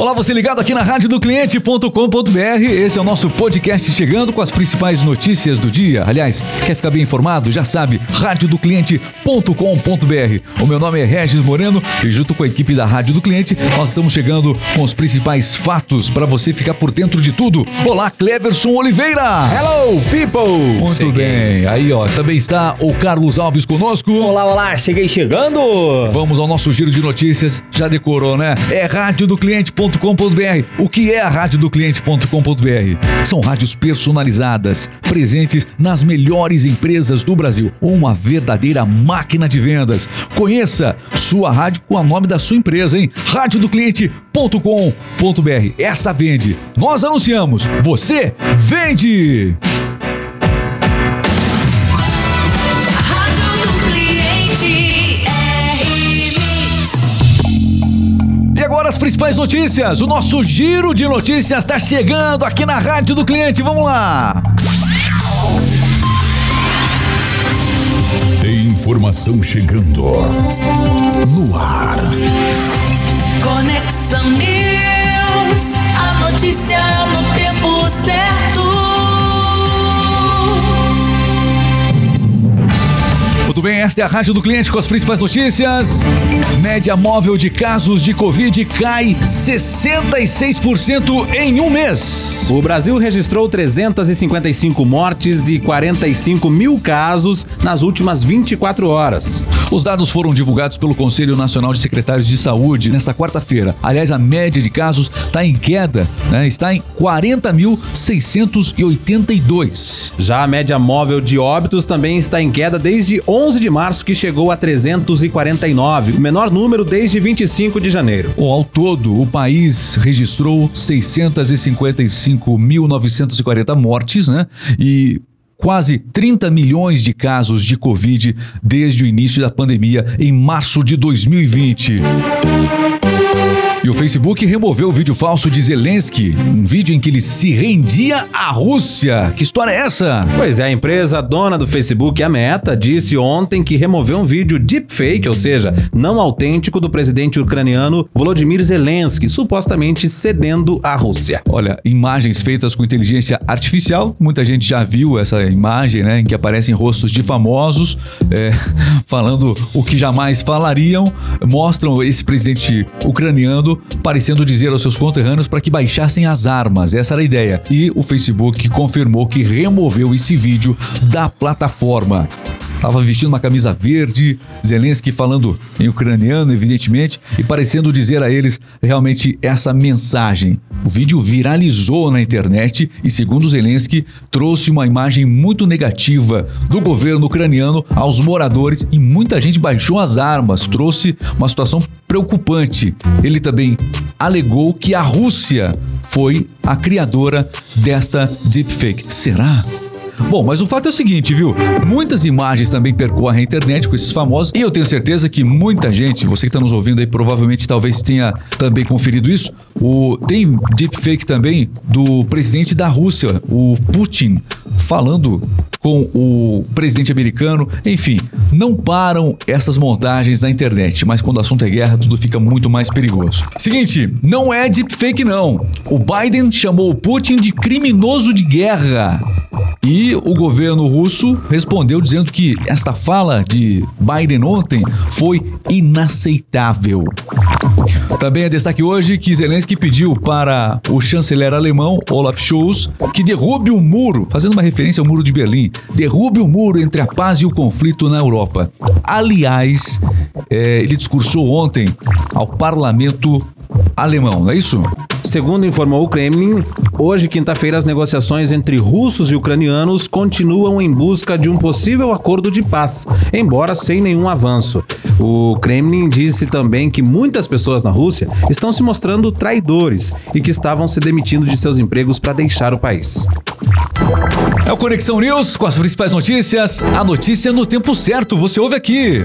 Olá, você ligado aqui na rádio do cliente.com.br. Esse é o nosso podcast chegando com as principais notícias do dia. Aliás, quer ficar bem informado? Já sabe, radiodocliente.com.br. O meu nome é Regis Moreno e junto com a equipe da Rádio do Cliente, nós estamos chegando com os principais fatos para você ficar por dentro de tudo. Olá, Cleverson Oliveira. Hello, people! Muito Cheguei. bem. Aí, ó, também está o Carlos Alves conosco. Olá, olá, cheguei chegando! Vamos ao nosso giro de notícias. Já decorou, né? É radiodocliente.com.br. O que é a radiodocliente.com.br? São rádios personalizadas, presentes nas melhores empresas do Brasil. Uma verdadeira máquina de vendas. Conheça sua rádio com o nome da sua empresa, hein? radiodocliente.com.br. Essa vende. Nós anunciamos. Você vende! As principais notícias. O nosso giro de notícias está chegando aqui na Rádio do Cliente. Vamos lá. Tem informação chegando no ar. Conexão News. A notícia no tempo certo. Muito bem, esta é a Rádio do Cliente com as principais notícias. Média móvel de casos de Covid cai 66% em um mês. O Brasil registrou 355 mortes e 45 mil casos nas últimas 24 horas. Os dados foram divulgados pelo Conselho Nacional de Secretários de Saúde nesta quarta-feira. Aliás, a média de casos está em queda, né? está em 40.682. Já a média móvel de óbitos também está em queda desde 11 de março, que chegou a 349, o menor número desde 25 de janeiro. Bom, ao todo, o país registrou 655.940 mortes, né? E quase 30 milhões de casos de Covid desde o início da pandemia em março de 2020. O Facebook removeu o vídeo falso de Zelensky, um vídeo em que ele se rendia à Rússia. Que história é essa? Pois é, a empresa dona do Facebook, a Meta, disse ontem que removeu um vídeo deepfake, ou seja, não autêntico, do presidente ucraniano Volodymyr Zelensky, supostamente cedendo à Rússia. Olha, imagens feitas com inteligência artificial. Muita gente já viu essa imagem, né? Em que aparecem rostos de famosos é, falando o que jamais falariam. Mostram esse presidente ucraniano parecendo dizer aos seus conterrâneos para que baixassem as armas. Essa era a ideia. E o Facebook confirmou que removeu esse vídeo da plataforma. Estava vestindo uma camisa verde, Zelensky falando em ucraniano, evidentemente, e parecendo dizer a eles realmente essa mensagem. O vídeo viralizou na internet e, segundo Zelensky, trouxe uma imagem muito negativa do governo ucraniano aos moradores e muita gente baixou as armas, trouxe uma situação preocupante. Ele também alegou que a Rússia foi a criadora desta deepfake. Será? Bom, mas o fato é o seguinte, viu? Muitas imagens também percorrem a internet com esses famosos e eu tenho certeza que muita gente, você que está nos ouvindo aí, provavelmente talvez tenha também conferido isso. O, tem deepfake também do presidente da Rússia, o Putin, falando com o presidente americano. Enfim, não param essas montagens na internet, mas quando o assunto é guerra, tudo fica muito mais perigoso. Seguinte, não é deepfake não. O Biden chamou o Putin de criminoso de guerra. E o governo russo respondeu dizendo que esta fala de Biden ontem foi inaceitável. Também é destaque hoje que Zelensky pediu para o chanceler alemão Olaf Scholz que derrube o muro, fazendo uma referência ao muro de Berlim, derrube o muro entre a paz e o conflito na Europa. Aliás, eh, ele discursou ontem ao parlamento alemão, não é isso? Segundo informou o Kremlin, hoje, quinta-feira, as negociações entre russos e ucranianos continuam em busca de um possível acordo de paz, embora sem nenhum avanço. O Kremlin disse também que muitas pessoas na Rússia estão se mostrando traidores e que estavam se demitindo de seus empregos para deixar o país. É o Conexão News com as principais notícias. A notícia no tempo certo, você ouve aqui.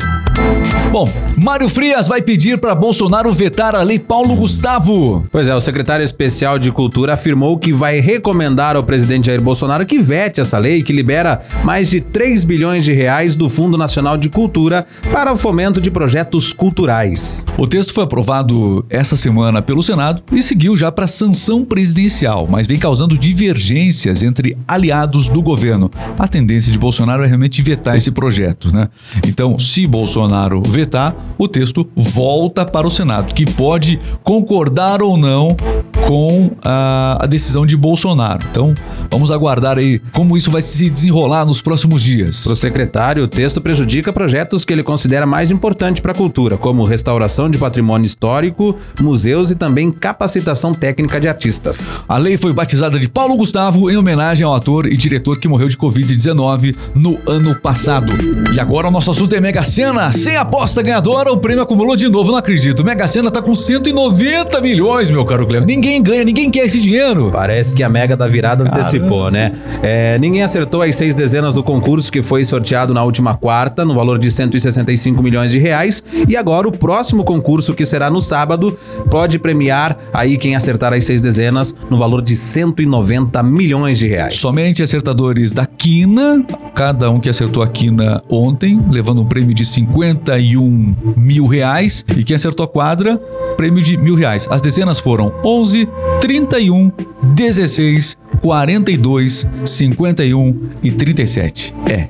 Bom, Mário Frias vai pedir para Bolsonaro vetar a lei Paulo Gustavo. Pois é, o secretário especial de Cultura afirmou que vai recomendar ao presidente Jair Bolsonaro que vete essa lei que libera mais de 3 bilhões de reais do Fundo Nacional de Cultura para o fomento de projetos culturais. O texto foi aprovado essa semana pelo Senado e seguiu já para sanção presidencial, mas vem causando divergências entre aliados do governo. A tendência de Bolsonaro é realmente vetar esse projeto, né? Então, se Bolsonaro vetar, o texto volta para o Senado, que pode concordar ou não com a, a decisão de Bolsonaro. Então, vamos aguardar aí como isso vai se desenrolar nos próximos dias. Para o secretário, o texto prejudica projetos que ele considera mais importantes para a cultura, como restauração de patrimônio histórico, museus e também capacitação técnica de artistas. A lei foi batizada de Paulo Gustavo em homenagem ao ator e diretor que morreu de Covid-19 no ano passado. E agora o nosso assunto é Mega Sena. Sem aposta ganhadora, o prêmio acumulou de novo, não acredito. Mega Sena tá com 190 milhões, meu caro Cleber. Ninguém ganha, ninguém quer esse dinheiro. Parece que a Mega da Virada antecipou, né? É, ninguém acertou as seis dezenas do concurso que foi sorteado na última quarta, no valor de 165 milhões de reais. E agora o próximo concurso, que será no sábado, pode premiar aí quem acertar as seis dezenas no valor de 190 milhões de reais. Somente acertadores da quina, cada um que acertou a quina ontem, levando um prêmio de 51 mil reais. E quem acertou a quadra, prêmio de mil reais. As dezenas foram 11, 31, 16, 42, 51 e 37. É,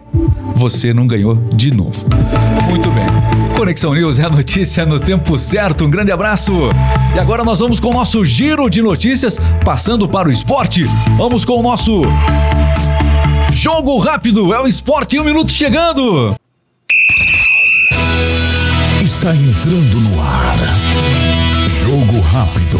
você não ganhou de novo. Muito bem. Conexão News é a notícia no tempo certo. Um grande abraço. E agora nós vamos com o nosso giro de notícias, passando para o esporte. Vamos com o nosso jogo rápido. É o esporte em um minuto chegando. Está entrando no ar. Jogo rápido.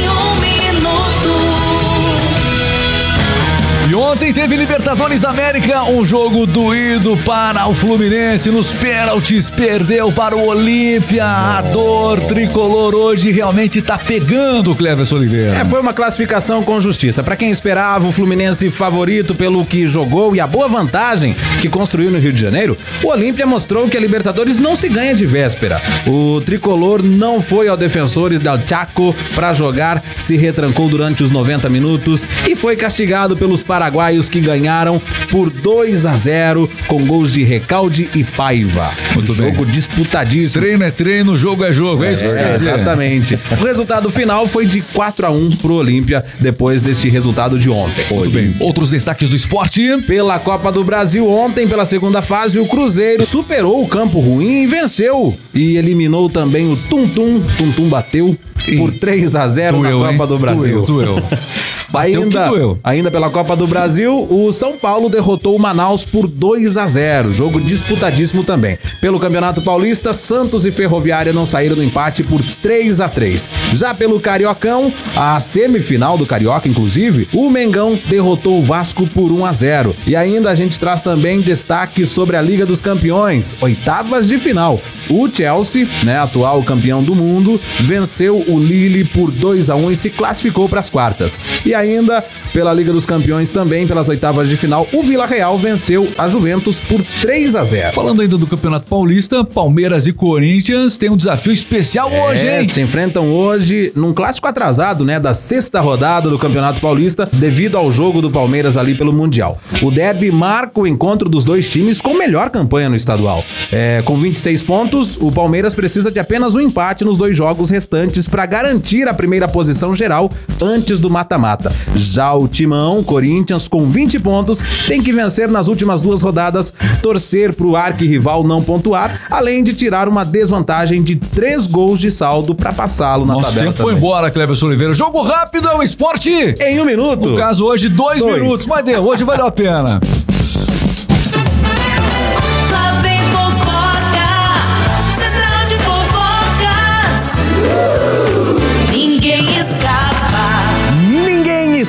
teve Libertadores da América, um jogo doído para o Fluminense nos pênaltis, perdeu para o Olímpia. A dor tricolor hoje realmente tá pegando o Cleverson Oliveira. É, foi uma classificação com justiça. Pra quem esperava o Fluminense favorito pelo que jogou e a boa vantagem que construiu no Rio de Janeiro, o Olímpia mostrou que a Libertadores não se ganha de véspera. O tricolor não foi ao Defensores del Chaco pra jogar, se retrancou durante os 90 minutos e foi castigado pelos paraguaios que ganharam por 2 a 0 com gols de Recalde e Paiva. Muito bem. jogo disputadíssimo. Treino é treino, jogo é jogo, é isso que você É, exatamente. O resultado final foi de 4 a 1 pro Olímpia depois deste resultado de ontem. Muito bem. Outros destaques do esporte. Pela Copa do Brasil ontem, pela segunda fase, o Cruzeiro superou o campo ruim e venceu. E eliminou também o Tum Tum. Tum Tum bateu por 3 a 0 na Doeu, Copa hein? do Brasil. Doeu, doeu. Bateu Ainda, ainda pela Copa do Brasil, o São Paulo derrotou o Manaus por 2 a 0 jogo disputadíssimo também. Pelo Campeonato Paulista, Santos e Ferroviária não saíram do empate por 3 a 3 Já pelo Cariocão, a semifinal do Carioca, inclusive, o Mengão derrotou o Vasco por 1 a 0 E ainda a gente traz também destaque sobre a Liga dos Campeões, oitavas de final. O Chelsea, né, atual campeão do mundo, venceu o Lille por 2 a 1 e se classificou para as quartas. E ainda pela Liga dos Campeões também pelas oitavas de final, o Vila Real venceu a Juventus por 3 a 0. Falando ainda do Campeonato Paulista, Palmeiras e Corinthians têm um desafio especial hoje, É, hein? se enfrentam hoje num clássico atrasado, né, da sexta rodada do Campeonato Paulista, devido ao jogo do Palmeiras ali pelo Mundial. O derby marca o encontro dos dois times com melhor campanha no estadual. É, com 26 pontos, o Palmeiras precisa de apenas um empate nos dois jogos restantes para garantir a primeira posição geral antes do mata-mata. Já o Timão, Corinthians, com 20 pontos, tem que vencer nas últimas duas rodadas, torcer pro arquirrival não pontuar, além de tirar uma desvantagem de três gols de saldo para passá-lo na Nosso tabela tempo foi também. embora, Cleverson Oliveira. Jogo rápido é o esporte. Em um minuto. No caso, hoje, dois, Dois. minutos. Mas deu, hoje valeu a pena.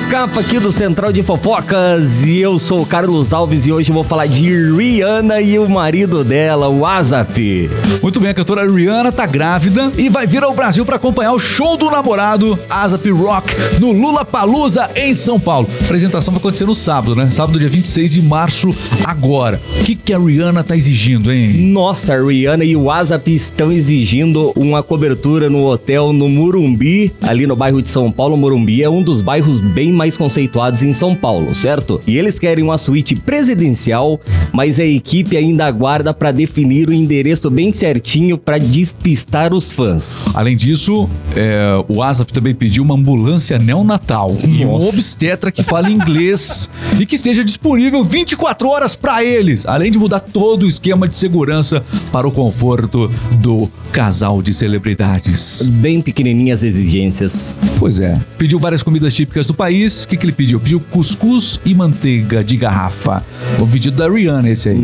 Escapa. Aqui do Central de Fofocas e eu sou o Carlos Alves e hoje eu vou falar de Rihanna e o marido dela, o Azap. Muito bem, a cantora Rihanna tá grávida e vai vir ao Brasil para acompanhar o show do namorado Azap Rock no Lula Palusa em São Paulo. A apresentação vai acontecer no sábado, né? Sábado, dia 26 de março, agora. O que, que a Rihanna tá exigindo, hein? Nossa, a Rihanna e o Azap estão exigindo uma cobertura no hotel no Morumbi, ali no bairro de São Paulo. Morumbi é um dos bairros bem mais conceituados em São Paulo, certo? E eles querem uma suíte presidencial, mas a equipe ainda aguarda para definir o endereço bem certinho para despistar os fãs. Além disso, é, o Azap também pediu uma ambulância neonatal e um obstetra que fale inglês e que esteja disponível 24 horas para eles, além de mudar todo o esquema de segurança para o conforto do casal de celebridades. Bem pequenininhas as exigências. Pois é. Pediu várias comidas típicas do país. O que, que ele pediu? Pediu cuscuz e manteiga de garrafa. O pedido da Rihanna, esse aí.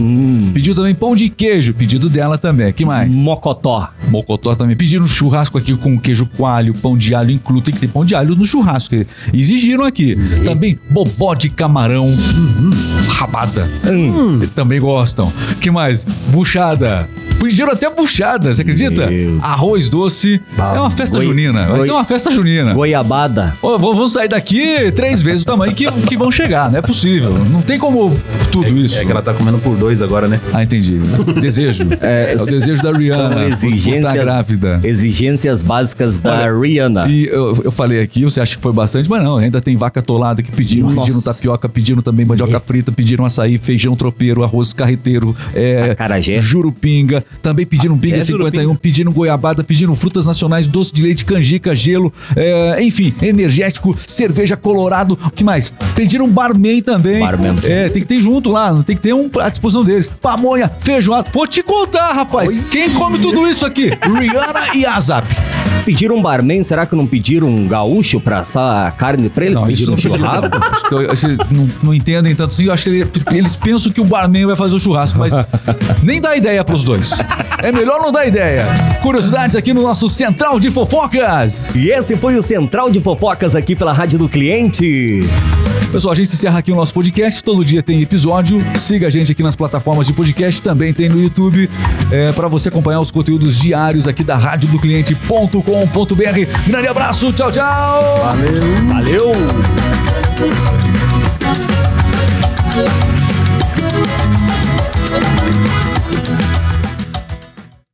Pediu também pão de queijo. Pedido dela também. que mais? Mocotó. Mocotó também. Pediram churrasco aqui com queijo coalho, pão de alho incluso. Tem que ter pão de alho no churrasco. Exigiram aqui. Também bobó de camarão. Rabada. Hum. Também gostam. que mais? Buchada. Pediram até buchada, você acredita? Meu. Arroz doce. É uma festa Goi- junina. Vai goi- ser uma festa junina. Goiabada. Ô, vão vão sair daqui três vezes o tamanho que, que vão chegar. Não é possível. Não tem como tudo isso. É que ela tá comendo por dois agora, né? Ah, entendi. Desejo. É, o desejo da Rihanna. São exigências, tá grávida. exigências básicas da Olha, Rihanna. E eu, eu falei aqui, você acha que foi bastante, mas não, ainda tem vaca atolada que pediram, Nossa. pediram tapioca, pediram também mandioca frita, pediram açaí, feijão tropeiro, arroz carreteiro, é, Acarajé. jurupinga, também pediram pinga Até 51, jurupinga. pediram goiabada, pediram frutas nacionais, doce de leite, canjica, gelo, é, enfim, energético, cerveja colorado, o que mais? Pediram barman também. Barman. É, tem que ter junto lá, tem que ter um à disposição deles. Pamonha, feijoada, vou te contar, rapaz, quem come tudo isso aqui? Rihanna e Azap. Pediram um barman, será que não pediram um gaúcho pra assar carne pra eles? Não, pediram um churrasco? Eu- não, não entendem tanto assim. Eu acho que ele- eles pensam que o barman vai fazer o churrasco, mas nem dá ideia pros dois. É melhor não dar ideia. Curiosidades aqui no nosso Central de Fofocas. E esse foi o Central de Fofocas aqui pela Rádio do Cliente. Pessoal, a gente encerra aqui o nosso podcast. Todo dia tem episódio. Siga a gente aqui nas plataformas de podcast. Também tem no YouTube. É, para você acompanhar os conteúdos diários aqui da radiodocliente.com.br. Grande abraço. Tchau, tchau. Valeu!